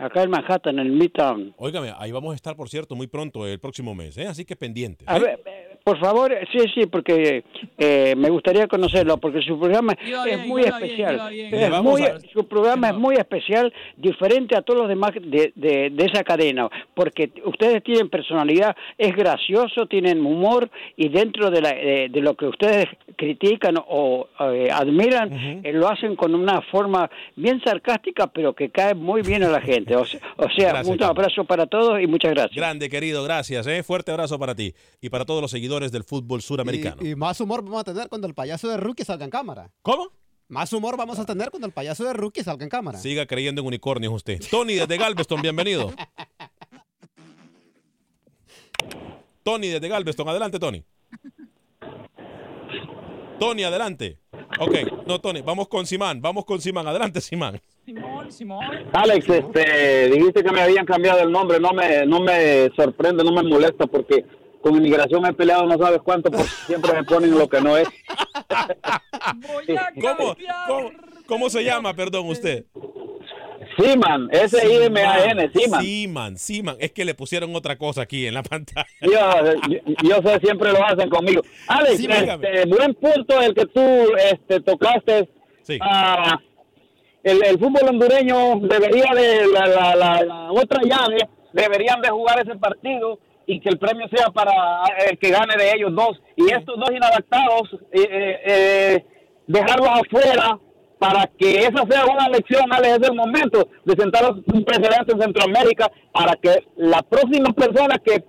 acá en Manhattan, en el Midtown. Óigame, ahí vamos a estar, por cierto, muy pronto, el próximo mes, ¿eh? Así que pendiente. A ver, eh, por favor, sí, sí, porque eh, me gustaría conocerlo, porque su programa Iba es bien, muy bien, especial. iba bien. Es Le vamos muy- a- su programa es muy especial, diferente a todos los demás de, de- de esa cadena, porque ustedes tienen personalidad, es gracioso, tienen humor y dentro de, la- de- de lo que ustedes critican o eh, admiran, eh, lo hacen con una forma bien sarcástica, pero que cae muy bien a la gente. O sea, o sea, Gracias, un abrazo para todos y muchas gracias. Grande, querido, gracias, ¿eh? Fuerte abrazo para ti y para todos los seguidores del fútbol suramericano. Y, y más humor vamos a tener cuando el payaso de Rookie salga en cámara. ¿Cómo? Más humor vamos a tener cuando el payaso de Rookie salga en cámara. Siga creyendo en unicornios usted. Tony desde Galveston, bienvenido. Tony desde Galveston, adelante, Tony. Tony, adelante. Ok, no, Tony, vamos con Simán, vamos con Simán. Adelante, Simán. Simón, Simón. Alex, este, dijiste que me habían cambiado el nombre, no me, no me sorprende, no me molesta porque con inmigración he peleado no sabes cuánto porque siempre me ponen lo que no es. ¿Cómo, cómo, cómo se llama, perdón, usted? Siman, S-I-M-A-N, Siman. Siman, Siman. Es que le pusieron otra cosa aquí en la pantalla. Yo, yo, yo sé, siempre lo hacen conmigo. Alex, Sí, este, buen punto el que tú este, tocaste. Ah, el, el fútbol hondureño debería de, la, la, la- la otra llave, deberían de jugar ese partido y que el premio sea para el que gane de ellos dos. Y estos dos inadaptados, eh, eh, eh, dejarlos afuera para que esa sea una lección, Alex, es el momento de sentar un precedente en Centroamérica para que la próxima persona que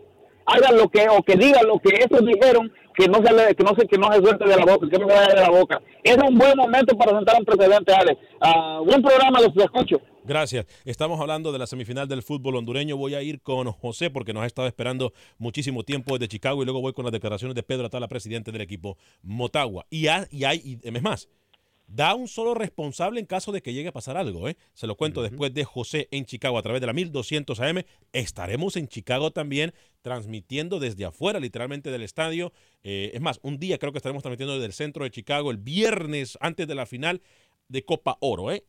haga lo que o que diga lo que ellos dijeron que no se le, que no se que no se suelte de la boca, que no se vaya de la boca. Es un buen momento para sentar un precedente, Alex. Uh, buen programa, los escucho. Gracias. Estamos hablando de la semifinal del fútbol hondureño. Voy a ir con José porque nos ha estado esperando muchísimo tiempo desde Chicago y luego voy con las declaraciones de Pedro Atala, presidente del equipo Motagua. Y, hay, y hay, y, es más, da un solo responsable en caso de que llegue a pasar algo. ¿eh? Se lo cuento después de José en Chicago a través de la 1200 AM. Estaremos en Chicago también transmitiendo desde afuera, literalmente del estadio. Eh, es más, un día creo que estaremos transmitiendo desde el centro de Chicago el viernes antes de la final de Copa Oro. ¿eh?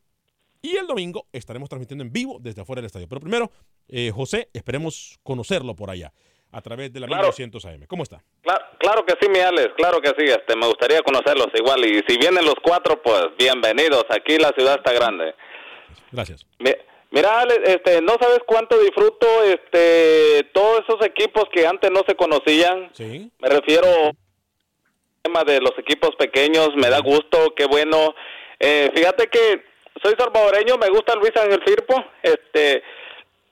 Y el domingo estaremos transmitiendo en vivo desde afuera del estadio. Pero primero, eh, José, esperemos conocerlo por allá a través de la claro. 1200 AM. ¿Cómo está? Claro, claro, que sí, mi Alex, claro que sí. Este, me gustaría conocerlos igual. Y si vienen los cuatro, pues bienvenidos. Aquí la ciudad está grande. Gracias. mira, Alex, este, no sabes cuánto disfruto este, todos esos equipos que antes no se conocían. Sí. Me refiero al tema de los equipos pequeños. Me da gusto, qué bueno. Eh, fíjate que soy salvadoreño, me gusta Luis Ángel Firpo. Este,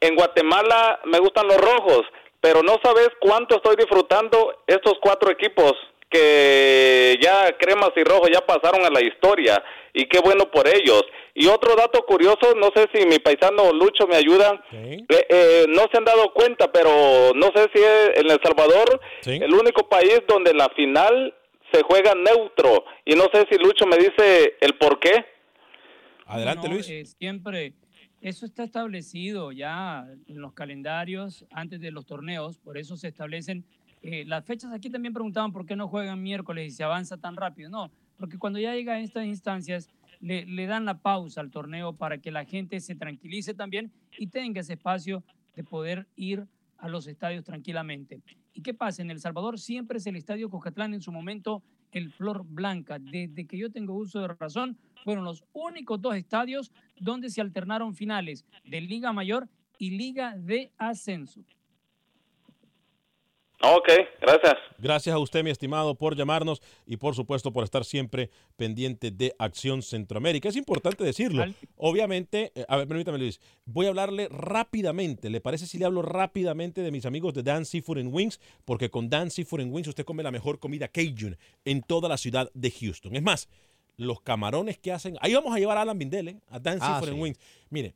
en Guatemala me gustan los rojos pero no sabes cuánto estoy disfrutando estos cuatro equipos que ya cremas y rojos ya pasaron a la historia y qué bueno por ellos. Y otro dato curioso, no sé si mi paisano Lucho me ayuda, eh, eh, no se han dado cuenta, pero no sé si es en El Salvador el único país donde la final se juega neutro y no sé si Lucho me dice el por qué. Adelante Luis. Eh, siempre eso está establecido ya en los calendarios antes de los torneos, por eso se establecen eh, las fechas. Aquí también preguntaban por qué no juegan miércoles y se avanza tan rápido. No, porque cuando ya llega a estas instancias le, dan la pausa al torneo para que la gente se tranquilice también y tenga ese espacio de poder ir a los estadios tranquilamente. ¿Y qué pasa? En El Salvador siempre es el estadio Cocatlán en su momento el Flor Blanca. Desde que yo tengo uso de razón, fueron los únicos dos estadios donde se alternaron finales de Liga Mayor y Liga de Ascenso. Ok, gracias. Gracias a usted, mi estimado, por llamarnos y por supuesto por estar siempre pendiente de Acción Centroamérica. Es importante decirlo. Obviamente, eh, a ver, permítame Luis, voy a hablarle rápidamente. ¿Le parece si le hablo rápidamente de mis amigos de Dan Seafood and Wings? Porque con Dan Seafood and Wings usted come la mejor comida Cajun en toda la ciudad de Houston. Es más, los camarones que hacen. Ahí vamos a llevar a Alan Bindel, ¿eh? a Dan ah, and Wings. Mire,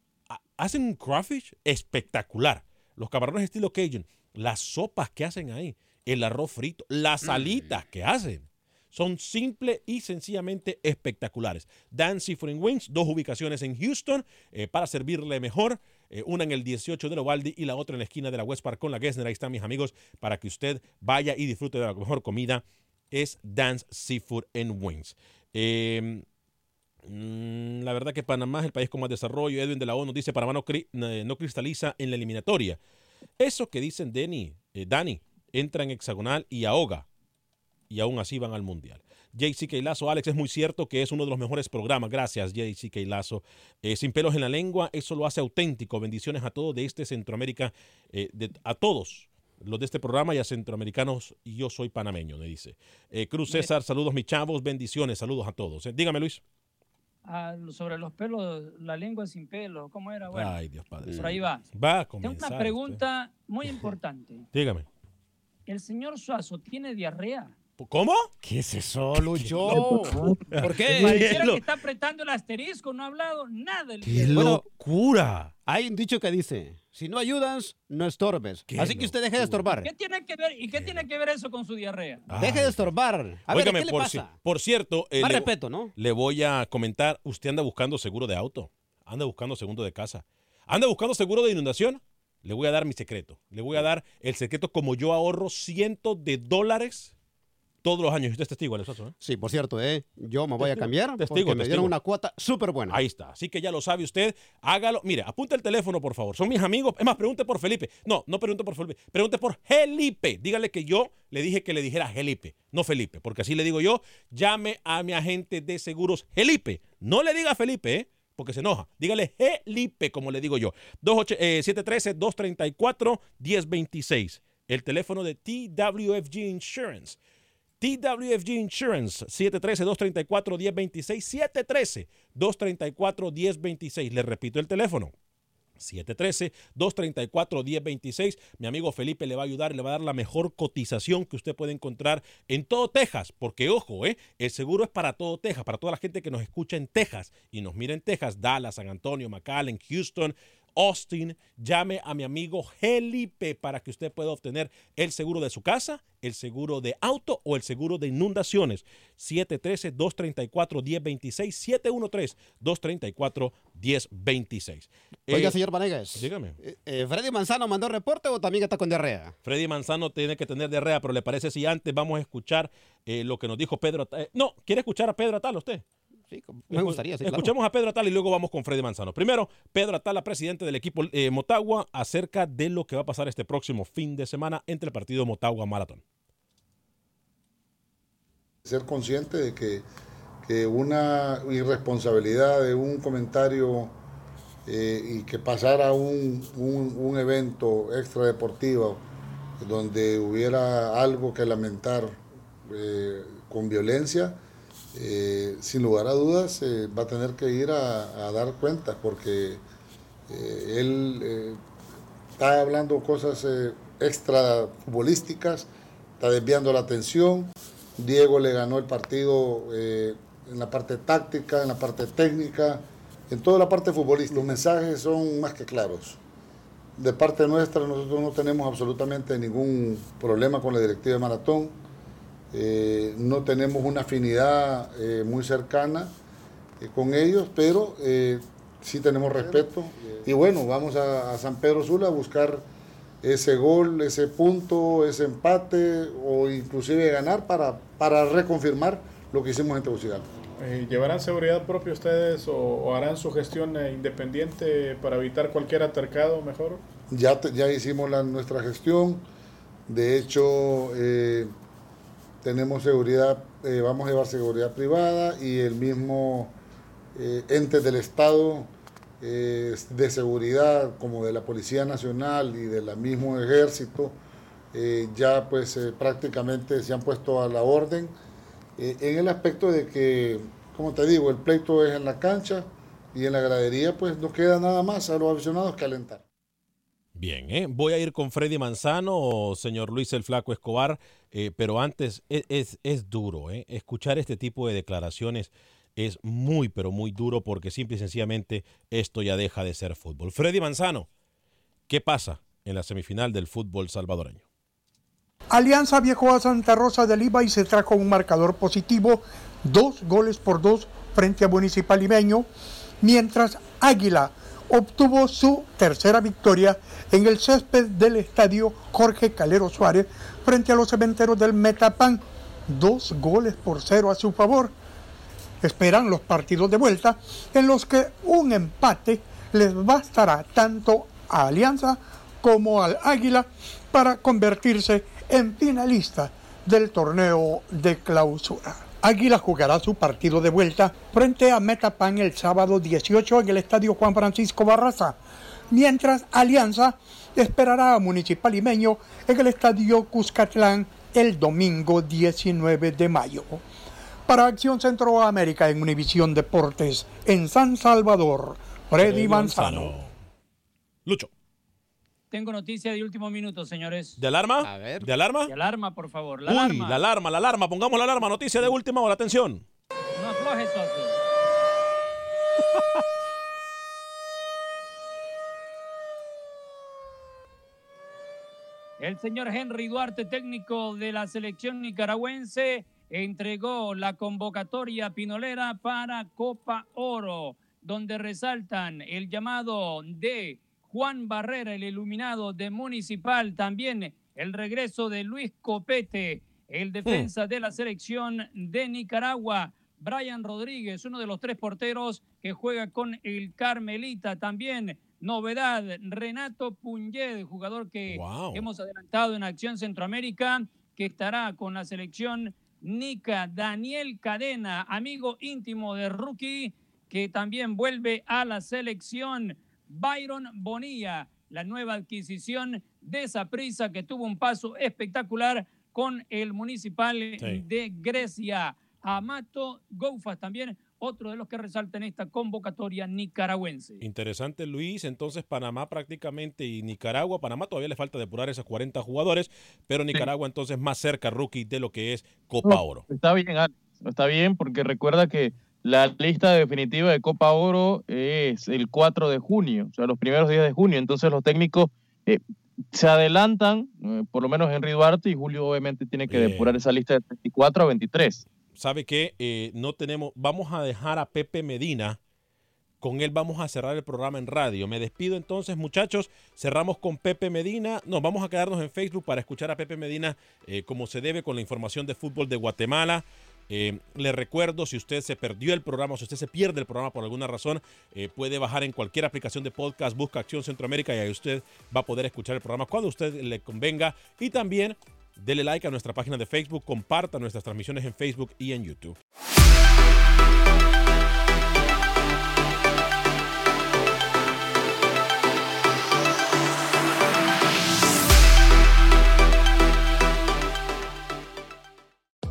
hacen un crawfish espectacular. Los camarones estilo Cajun las sopas que hacen ahí, el arroz frito, las mm. alitas que hacen. Son simple y sencillamente espectaculares. Dan Seafood Wings, dos ubicaciones en Houston eh, para servirle mejor. Eh, una en el 18 de Lovaldi y la otra en la esquina de la West Park con la Gessner. Ahí están mis amigos para que usted vaya y disfrute de la mejor comida. Es Dan's Seafood and Wings. Em, mm, la verdad que Panamá es el país con más desarrollo. Edwin de la ONU dice Panamá no, eh, no cristaliza en la eliminatoria. Eso que dicen Danny, eh, Dani, entra en hexagonal y ahoga. Y aún así van al mundial. JC Lazo, Alex, es muy cierto que es uno de los mejores programas. Gracias, JC Lazo. Eh, sin pelos en la lengua, eso lo hace auténtico. Bendiciones a todos de este Centroamérica, eh, a todos los de este programa y a centroamericanos. Y yo soy panameño, me dice. Cruz César, saludos, mis chavos, bendiciones, saludos a todos. dígame, Luis sobre los pelos, la lengua sin pelo, ¿cómo era? Bueno, Ay, Dios Padre. Por ahí va. Va a Tengo una pregunta muy importante. Dígame. ¿El señor Suazo tiene diarrea? ¿Cómo? ¿Qué es eso, Lucho? ¿Por qué? Pareciera que está apretando el asterisco, no ha hablado nada. ¡Qué locura! Hay un dicho que dice, si no ayudas, no estorbes. Así que usted deje de estorbar. ¿Qué tiene que ver, ¿Y qué, tiene que ver eso con su diarrea? deje de estorbar. A ver, ¿qué le por, pasa? por cierto, eh, Más respeto, ¿no? Le voy a comentar, usted anda buscando seguro de auto, anda buscando segundo de casa, anda buscando seguro de inundación. Le voy a dar mi secreto. Le voy a dar el secreto como yo ahorro cientos de dólares todos los años. Usted es testigo, Alex ¿eh? Sí, por cierto, ¿eh? yo me voy a cambiar testigo, porque me dieron una cuota súper buena. Ahí está. Así que ya lo sabe usted. Hágalo. Mire, apunte el teléfono, por favor. Son mis amigos. Es más, pregunte por Felipe. No, no pregunte por Felipe. Pregunte por Felipe. Dígale que yo le dije que le dijera Felipe, no Felipe. Porque así le digo yo. Llame a mi agente de seguros Felipe. No le diga Felipe, ¿eh? porque se enoja. Dígale Felipe, como le digo yo. 713-234-1026. El teléfono de TWFG Insurance. TWFG Insurance, 713-234-1026, 713-234-1026. Le repito el teléfono. 713-234-1026. Mi amigo Felipe le va a ayudar, le va a dar la mejor cotización que usted puede encontrar en todo Texas. Porque, ojo, ¿eh? el seguro es para todo Texas, para toda la gente que nos escucha en Texas y nos mira en Texas, Dallas, San Antonio, McAllen, Houston, Austin, llame a mi amigo Felipe para que usted pueda obtener el seguro de su casa, el seguro de auto o el seguro de inundaciones. 713-234-1026, 713-234-1026. Oiga, eh, señor Vanegas. Dígame. Eh, eh, ¿Freddy Manzano mandó reporte o también está con diarrea? Freddy Manzano tiene que tener diarrea, pero ¿le parece si antes vamos a escuchar lo que nos dijo Pedro? no, ¿quiere escuchar a Pedro Atal usted? Me gustaría. Sí, Escuchemos a Pedro Atal y luego vamos con Freddy Manzano. Primero, Pedro Atala, presidente del equipo eh, Motagua, acerca de lo que va a pasar este próximo fin de semana entre el partido Motagua Maratón. Ser consciente de que, que una irresponsabilidad de un comentario eh, y que pasara un, un, evento extradeportivo donde hubiera algo que lamentar eh, con violencia, eh, sin lugar a dudas eh, va a tener que ir a, dar cuenta porque eh, él está hablando cosas extra futbolísticas, está desviando la atención. Diego le ganó el partido en la parte táctica, en la parte técnica, en toda la parte futbolística. Los mensajes son más que claros. De parte nuestra, nosotros no tenemos absolutamente ningún problema con la directiva de Maratón eh, no tenemos una afinidad eh, muy cercana eh, con ellos, pero sí tenemos respeto. Y bueno, vamos a, San Pedro Sula a buscar ese gol, ese punto, ese empate o inclusive ganar para, para reconfirmar lo que hicimos en Tegucigalpa. ¿Llevarán seguridad propia ustedes o, harán su gestión independiente para evitar cualquier atercado mejor? Ya, ya hicimos la, nuestra gestión. De hecho, tenemos seguridad, eh, vamos a llevar seguridad privada y el mismo eh, ente del Estado eh, de seguridad como de la Policía Nacional y del mismo Ejército ya pues prácticamente se han puesto a la orden en el aspecto de que, como te digo, el pleito es en la cancha y en la gradería pues no queda nada más a los aficionados que alentar. Bien, ¿eh? voy a ir con Freddy Manzano, señor Luis el Flaco Escobar, eh, pero antes e, es, es, duro, ¿eh? escuchar este tipo de declaraciones es muy, pero muy duro porque simple y sencillamente esto ya deja de ser fútbol. Freddy Manzano, ¿qué pasa en la semifinal del fútbol salvadoreño? Alianza viajó a Santa Rosa de Lima y se trajo un marcador positivo, dos goles por dos frente a Municipal Limeño, mientras Águila obtuvo su tercera victoria en el césped del estadio Jorge Calero Suárez frente a los cementeros del Metapan, dos goles por cero a su favor. Esperan los partidos de vuelta en los que un empate les bastará tanto a Alianza como al Águila para convertirse en finalista del torneo de clausura. Águila jugará su partido de vuelta frente a Metapan el sábado 18 en el Estadio Juan Francisco Barraza, mientras Alianza esperará a Municipal Limeño en el Estadio Cuscatlán el domingo 19 de mayo. Para Acción Centroamérica en Univisión Deportes, en San Salvador, Freddy Manzano. Lucho. Tengo noticia de último minuto, señores. ¿De alarma? A ver. ¿De alarma? De alarma, por favor. La alarma. la alarma, la alarma. Pongamos la alarma. Noticia de última hora. Atención. No aflojes, socio. El señor Henry Duarte, técnico de la selección nicaragüense, entregó la convocatoria pinolera para Copa Oro, donde resaltan el llamado de Juan Barrera, el iluminado de Municipal, también el regreso de Luis Copete, el defensa de la selección de Nicaragua, Brian Rodríguez, uno de los tres porteros que juega con el Carmelita, también novedad, Renato Puñed, jugador que hemos adelantado en Acción Centroamérica, que estará con la selección Nica, Daniel Cadena, amigo íntimo de Rookie, que también vuelve a la selección. Byron Bonilla, la nueva adquisición de esa prisa que tuvo un paso espectacular con el Municipal de Grecia. Amato Goufas también otro de los que resalta en esta convocatoria nicaragüense. Interesante, Luis. Entonces, Panamá prácticamente y Nicaragua. Panamá todavía le falta depurar esos 40 jugadores, pero Nicaragua entonces más cerca, rookie, de lo que es Copa Oro. Está bien, Está bien, porque recuerda que la lista definitiva de Copa Oro es el 4 de junio, o sea, los primeros días de junio. Entonces, los técnicos. Eh, se adelantan, eh, por lo menos Henry Duarte y Julio obviamente tiene que depurar esa lista de 24 a 23 sabe que eh, no tenemos, vamos a dejar a Pepe Medina. Con él vamos a cerrar el programa en radio. Me despido entonces, muchachos. Cerramos con Pepe Medina. Nos vamos a quedarnos en Facebook para escuchar a Pepe Medina como se debe con la información de fútbol de Guatemala. Eh, le recuerdo, si usted se perdió el programa, si usted se pierde el programa por alguna razón, puede bajar en cualquier aplicación de podcast, busca Acción Centroamérica y ahí usted va a poder escuchar el programa cuando usted le convenga. Y también Dele like a nuestra página de Facebook, comparta nuestras transmisiones en Facebook y en YouTube.